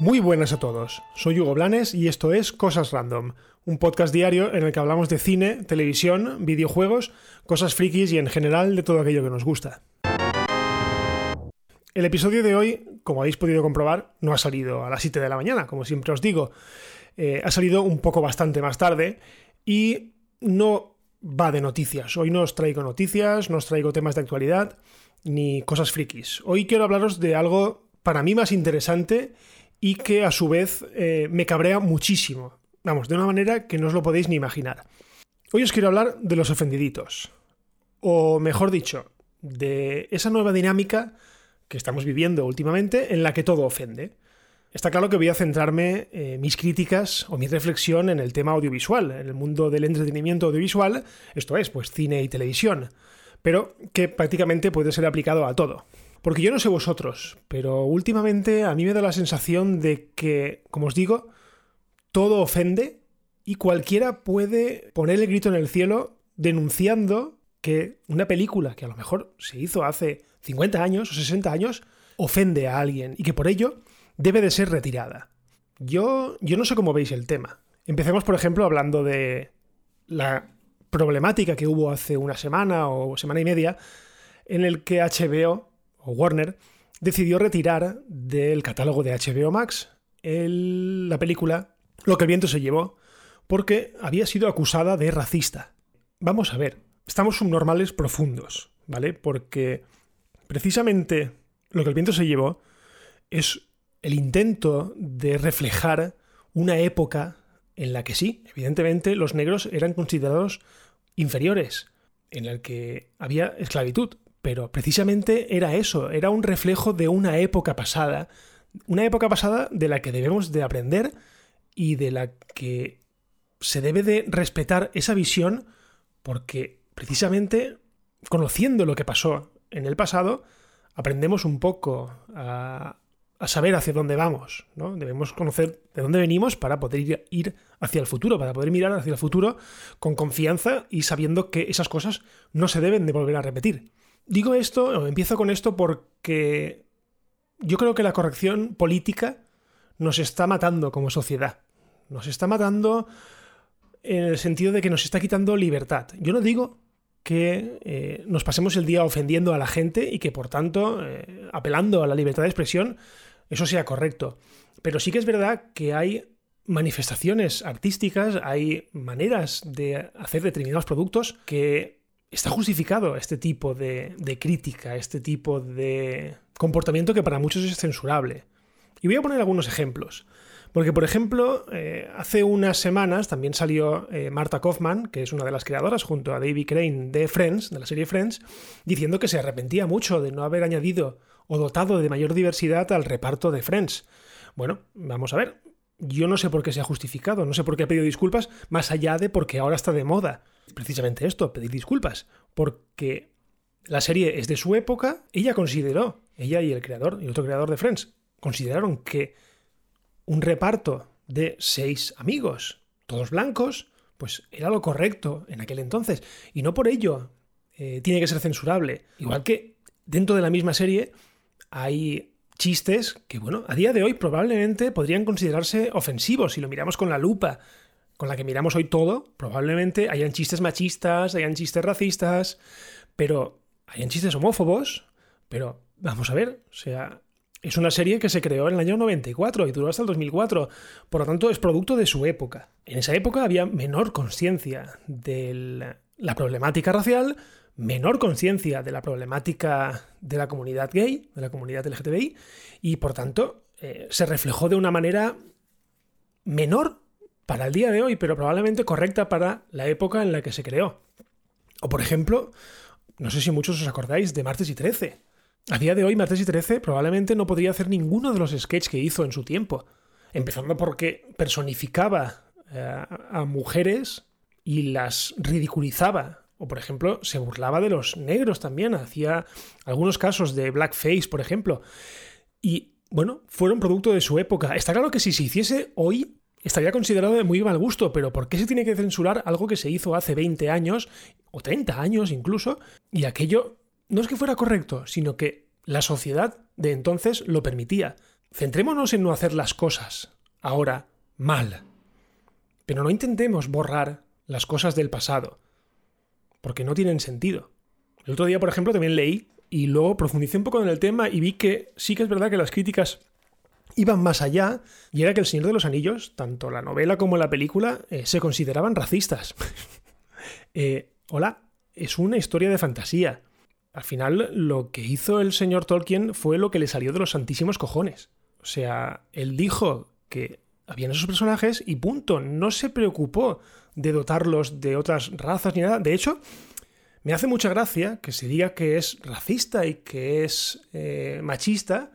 Muy buenas a todos, soy Hugo Blanes y esto es Cosas Random, un podcast diario en el que hablamos de cine, televisión, videojuegos, cosas frikis y en general de todo aquello que nos gusta. El episodio de hoy, como habéis podido comprobar, no ha salido a las 7 de la mañana, como siempre os digo. Eh, ha salido un poco bastante más tarde y no va de noticias. Hoy no os traigo noticias, no os traigo temas de actualidad ni cosas frikis. Hoy quiero hablaros de algo para mí más interesante y que a su vez eh, me cabrea muchísimo. Vamos, de una manera que no os lo podéis ni imaginar. Hoy os quiero hablar de los ofendiditos. O mejor dicho, de esa nueva dinámica que estamos viviendo últimamente en la que todo ofende. Está claro que voy a centrarme eh, mis críticas o mi reflexión en el tema audiovisual, en el mundo del entretenimiento audiovisual, esto es, pues cine y televisión, pero que prácticamente puede ser aplicado a todo. Porque yo no sé vosotros, pero últimamente a mí me da la sensación de que, como os digo, todo ofende y cualquiera puede poner el grito en el cielo denunciando que una película que a lo mejor se hizo hace 50 años o 60 años ofende a alguien y que por ello debe de ser retirada. Yo, yo no sé cómo veis el tema. Empecemos, por ejemplo, hablando de la problemática que hubo hace una semana o semana y media en el que HBO o Warner, decidió retirar del catálogo de HBO Max la película Lo que el viento se llevó, porque había sido acusada de racista. Vamos a ver, estamos subnormales profundos, ¿vale? Porque precisamente Lo que el viento se llevó es el intento de reflejar una época en la que sí, evidentemente los negros eran considerados inferiores, en la que había esclavitud, pero precisamente era eso, era un reflejo de una época pasada, una época pasada de la que debemos de aprender y de la que se debe de respetar esa visión porque precisamente conociendo lo que pasó en el pasado, aprendemos un poco a, saber hacia dónde vamos, ¿no? Debemos conocer de dónde venimos para poder ir, hacia el futuro, para poder mirar hacia el futuro con confianza y sabiendo que esas cosas no se deben de volver a repetir. Digo esto, empiezo con esto porque yo creo que la corrección política nos está matando como sociedad. Nos está matando en el sentido de que nos está quitando libertad. Yo no digo que eh, nos pasemos el día ofendiendo a la gente y que por tanto, eh, apelando a la libertad de expresión, eso sea correcto. Pero sí que es verdad que hay manifestaciones artísticas, hay maneras de hacer determinados productos que está justificado este tipo de, crítica, este tipo de comportamiento que para muchos es censurable. Y voy a poner algunos ejemplos. Porque, por ejemplo, eh, hace unas semanas también salió eh, Marta Kaufman, que es una de las creadoras, junto a David Crane de Friends, de la serie Friends, diciendo que se arrepentía mucho de no haber añadido o dotado de mayor diversidad al reparto de Friends. Bueno, vamos a ver. Yo no sé por qué se ha justificado, no sé por qué ha pedido disculpas, más allá de porque ahora está de moda precisamente esto, pedir disculpas, porque la serie es de su época, ella consideró, ella y el creador y otro creador de Friends, consideraron que un reparto de seis amigos, todos blancos, pues era lo correcto en aquel entonces, y no por ello eh, tiene que ser censurable. Igual que dentro de la misma serie hay chistes que, bueno, a día de hoy probablemente podrían considerarse ofensivos. Si lo miramos con la lupa con la que miramos hoy todo, probablemente hayan chistes machistas, hayan chistes racistas, pero hayan chistes homófobos, pero vamos a ver, o sea, es una serie que se creó en el año 94 y duró hasta el 2004, por lo tanto es producto de su época. En esa época había menor conciencia de la problemática racial, menor conciencia de la problemática de la comunidad gay, de la comunidad LGTBI, y por tanto eh, se reflejó de una manera menor para el día de hoy, pero probablemente correcta para la época en la que se creó. O por ejemplo, no sé si muchos os acordáis de Martes y 13. A día de hoy, Martes y 13 probablemente no podría hacer ninguno de los sketches que hizo en su tiempo. Empezando porque personificaba eh, a mujeres y las ridiculizaba. O, por ejemplo, se burlaba de los negros también. Hacía algunos casos de blackface, por ejemplo. Y, bueno, fueron producto de su época. Está claro que si se hiciese hoy, estaría considerado de muy mal gusto, pero ¿por qué se tiene que censurar algo que se hizo hace 20 años o 30 años incluso? Y aquello no es que fuera correcto, sino que la sociedad de entonces lo permitía. Centrémonos en no hacer las cosas ahora mal. Pero no intentemos borrar las cosas del pasado, porque no tienen sentido. El otro día, por ejemplo, también leí y luego profundicé un poco en el tema y vi que sí que es verdad que las críticas iban más allá y era que El Señor de los Anillos, tanto la novela como la película, eh, se consideraban racistas. Eh, hola, es una historia de fantasía. Al final, lo que hizo el señor Tolkien fue lo que le salió de los santísimos cojones. O sea, él dijo que habían esos personajes y punto. No se preocupó de dotarlos de otras razas ni nada. De hecho, me hace mucha gracia que se diga que es racista y que es eh, machista,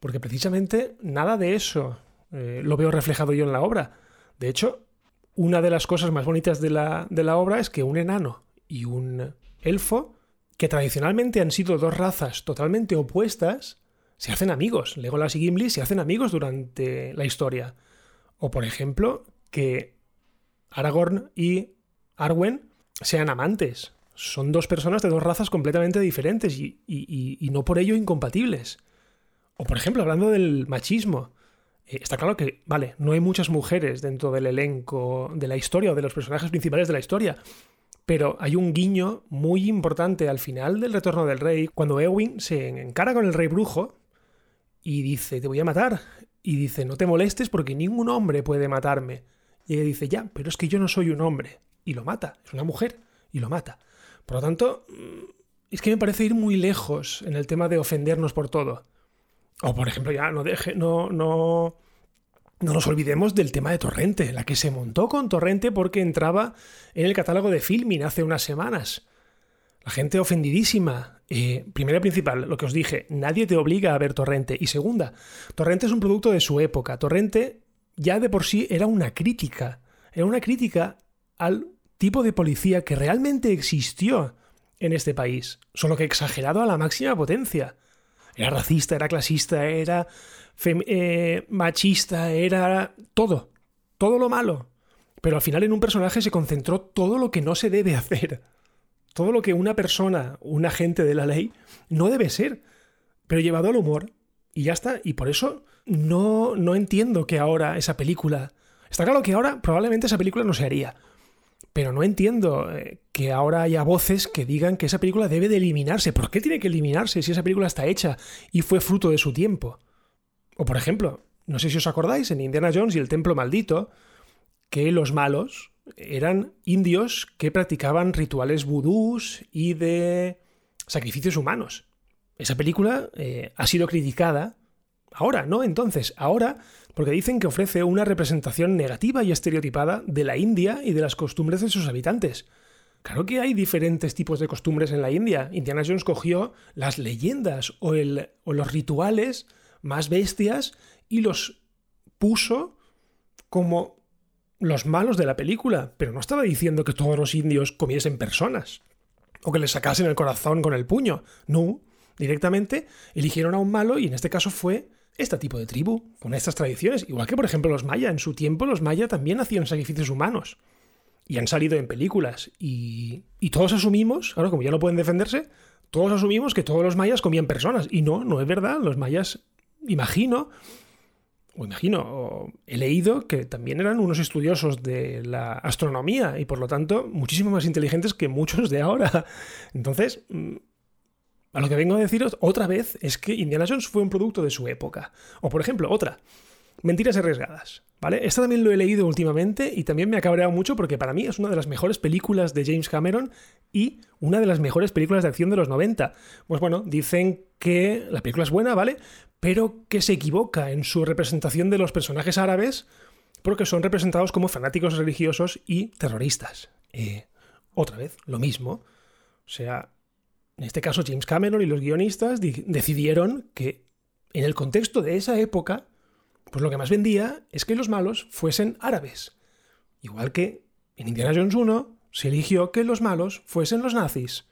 porque precisamente nada de eso eh, lo veo reflejado yo en la obra. De hecho, una de las cosas más bonitas de la, de la obra es que un enano y un elfo, que tradicionalmente han sido dos razas totalmente opuestas, se hacen amigos. Legolas y Gimli se hacen amigos durante la historia. O, por ejemplo, que Aragorn y Arwen sean amantes. Son dos personas de dos razas completamente diferentes y, y no por ello incompatibles. O por ejemplo, hablando del machismo, eh, está claro que, vale, no hay muchas mujeres dentro del elenco de la historia o de los personajes principales de la historia, pero hay un guiño muy importante al final del Retorno del Rey, cuando Eowyn se encara con el Rey Brujo y dice, te voy a matar. Y dice, no te molestes porque ningún hombre puede matarme. Y ella dice, ya, pero es que yo no soy un hombre. Y lo mata, es una mujer, y lo mata. Por lo tanto, mm, es que me parece ir muy lejos en el tema de ofendernos por todo. O por ejemplo, ya no deje, no, no, no nos olvidemos del tema de Torrente, la que se montó con Torrente porque entraba en el catálogo de Filmin hace unas semanas. La gente ofendidísima. Eh, primera y principal, lo que os dije, nadie te obliga a ver Torrente. Y segunda, Torrente es un producto de su época. Torrente ya de por sí era una crítica. Era una crítica al tipo de policía que realmente existió en este país, solo que exagerado a la máxima potencia. Era racista, era clasista, era eh, machista, era todo. Todo lo malo. Pero al final en un personaje se concentró todo lo que no se debe hacer. Todo lo que una persona, un agente de la ley, no debe ser. Pero llevado al humor. Y ya está. Y por eso no, no entiendo que ahora esa película... Está claro que ahora probablemente esa película no se haría. Pero no entiendo eh, que ahora haya voces que digan que esa película debe de eliminarse. ¿Por qué tiene que eliminarse si esa película está hecha y fue fruto de su tiempo? O por ejemplo, no sé si os acordáis, en Indiana Jones y el Templo Maldito, que los malos eran indios que practicaban rituales vudús y de sacrificios humanos. Esa película eh, ha sido criticada ahora, ¿no? Entonces, ahora porque dicen que ofrece una representación negativa y estereotipada de la India y de las costumbres de sus habitantes. Claro que hay diferentes tipos de costumbres en la India. Indiana Jones cogió las leyendas o, o los rituales más bestias y los puso como los malos de la película, pero no estaba diciendo que todos los indios comiesen personas o que les sacasen el corazón con el puño. No, directamente eligieron a un malo y en este caso fue este tipo de tribu, con estas tradiciones. Igual que, por ejemplo, los mayas. En su tiempo, los mayas también hacían sacrificios humanos. Y han salido en películas. Y, y todos asumimos, claro, como ya no pueden defenderse, todos asumimos que todos los mayas comían personas. Y no, no es verdad. Los mayas, imagino, o imagino, o he leído que también eran unos estudiosos de la astronomía y por lo tanto muchísimo más inteligentes que muchos de ahora. Entonces, mm, a lo que vengo a deciros otra vez es que Indiana Jones fue un producto de su época. O por ejemplo, otra, Mentiras arriesgadas. ¿Vale? Esta también lo he leído últimamente y también me ha cabreado mucho porque para mí es una de las mejores películas de James Cameron y una de las mejores películas de acción de los 90. Pues bueno, dicen que la película es buena, ¿vale? Pero que se equivoca en su representación de los personajes árabes porque son representados como fanáticos religiosos y terroristas. Eh, otra vez, lo mismo. O sea, en este caso James Cameron y los guionistas decidieron que en el contexto de esa época, pues lo que más vendía es que los malos fuesen árabes. Igual que en Indiana Jones 1 se eligió que los malos fuesen los nazis.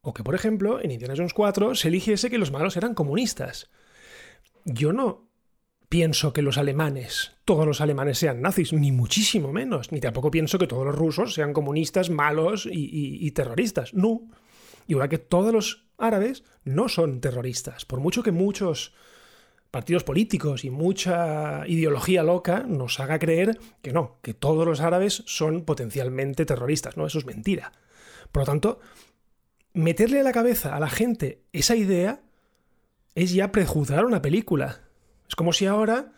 O que, por ejemplo, en Indiana Jones 4 se eligiese que los malos eran comunistas. Yo no pienso que los alemanes, todos los alemanes sean nazis, ni muchísimo menos, ni tampoco pienso que todos los rusos sean comunistas, malos y, terroristas. No. Igual que todos los árabes no son terroristas. Por mucho que muchos partidos políticos y mucha ideología loca nos haga creer que no, que todos los árabes son potencialmente terroristas. No, eso es mentira. Por lo tanto, meterle a la cabeza a la gente esa idea es ya prejuzgar una película. Es como si ahora,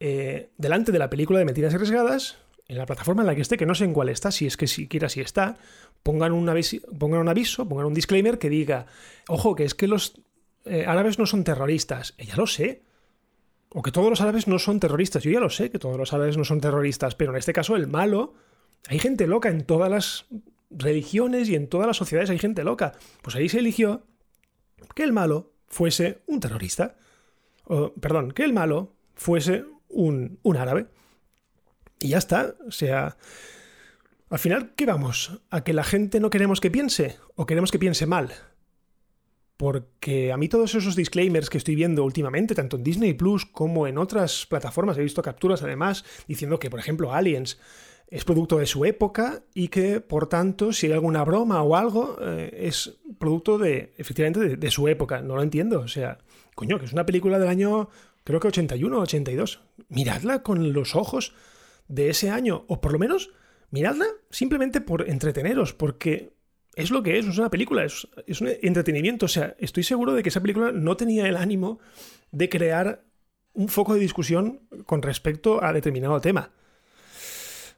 eh, delante de la película de Mentiras Arriesgadas, en la plataforma en la que esté, que no sé en cuál está, si es que siquiera si está, pongan un, aviso, pongan un aviso, pongan un disclaimer que diga, ojo, que es que los eh, árabes no son terroristas. Eh, ya lo sé. O que todos los árabes no son terroristas. Yo ya lo sé que todos los árabes no son terroristas, pero en este caso el malo, hay gente loca en todas las religiones y en todas las sociedades hay gente loca. Pues ahí se eligió que el malo fuese un terrorista perdón, que el malo fuese un, un árabe. Y ya está. O sea, al final, ¿qué vamos? ¿A que la gente no queremos que piense o queremos que piense mal? Porque a mí todos esos disclaimers que estoy viendo últimamente, tanto en Disney Plus como en otras plataformas, he visto capturas además diciendo que, por ejemplo, Aliens es producto de su época y que, por tanto, si hay alguna broma o algo, eh, es producto de, efectivamente, de, de, su época. No lo entiendo. O sea, coño, que es una película del año, creo que 81 o 82. Miradla con los ojos de ese año, o por lo menos miradla simplemente por entreteneros, porque es lo que es, es una película, es, un entretenimiento. O sea, estoy seguro de que esa película no tenía el ánimo de crear un foco de discusión con respecto a determinado tema.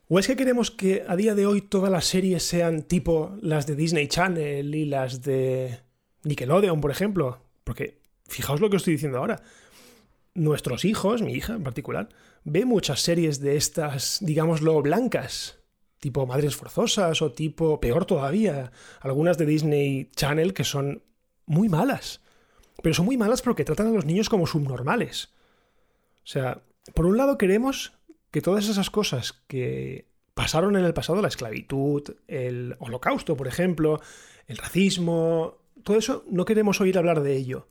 ¿O es que queremos que a día de hoy todas las series sean tipo las de Disney Channel y las de Nickelodeon, por ejemplo? Porque fijaos lo que estoy diciendo ahora. Nuestros hijos, mi hija en particular, ve muchas series de estas, digámoslo, blancas, tipo Madres Forzosas o tipo, peor todavía, algunas de Disney Channel que son muy malas. Pero son muy malas porque tratan a los niños como subnormales. O sea, por un lado queremos que todas esas cosas que pasaron en el pasado, la esclavitud, el holocausto, por ejemplo, el racismo, todo eso, no queremos oír hablar de ello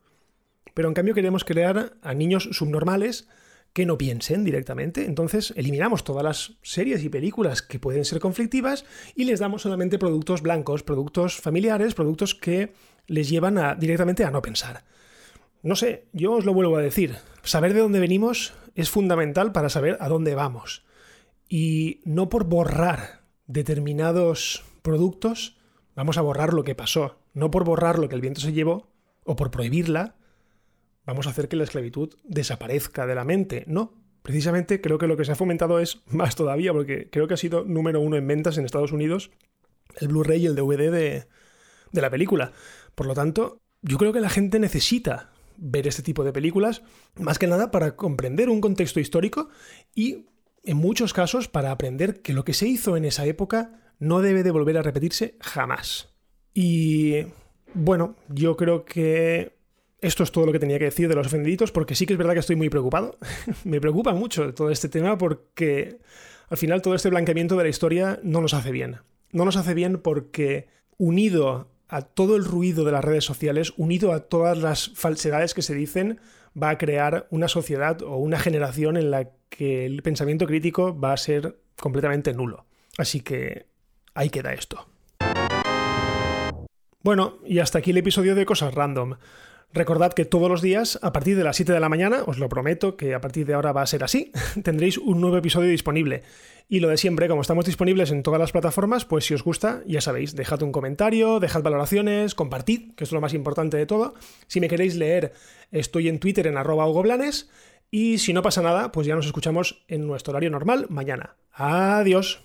pero en cambio queremos crear a niños subnormales que no piensen directamente. Entonces eliminamos todas las series y películas que pueden ser conflictivas y les damos solamente productos blancos, productos familiares, productos que les llevan directamente a no pensar. No sé, yo os lo vuelvo a decir. Saber de dónde venimos es fundamental para saber a dónde vamos. Y no por borrar determinados productos vamos a borrar lo que pasó. No por borrar lo que el viento se llevó o por prohibirla vamos a hacer que la esclavitud desaparezca de la mente. No, precisamente creo que lo que se ha fomentado es más todavía, porque creo que ha sido número uno en ventas en Estados Unidos el Blu-ray y el DVD de, de la película. Por lo tanto, yo creo que la gente necesita ver este tipo de películas, más que nada para comprender un contexto histórico y, en muchos casos, para aprender que lo que se hizo en esa época no debe de volver a repetirse jamás. Y bueno, yo creo que esto es todo lo que tenía que decir de los ofendiditos, porque sí que es verdad que estoy muy preocupado. Me preocupa mucho todo este tema porque al final todo este blanqueamiento de la historia no nos hace bien. No nos hace bien porque unido a todo el ruido de las redes sociales, unido a todas las falsedades que se dicen, va a crear una sociedad o una generación en la que el pensamiento crítico va a ser completamente nulo. Así que ahí queda esto. Bueno, y hasta aquí el episodio de Cosas Random. Recordad que todos los días, a partir de las 7 de la mañana, os lo prometo que a partir de ahora va a ser así, tendréis un nuevo episodio disponible. Y lo de siempre, como estamos disponibles en todas las plataformas, pues si os gusta, ya sabéis, dejad un comentario, dejad valoraciones, compartid, que es lo más importante de todo. Si me queréis leer, estoy en Twitter en arroba. Y si no pasa nada, pues ya nos escuchamos en nuestro horario normal mañana. Adiós.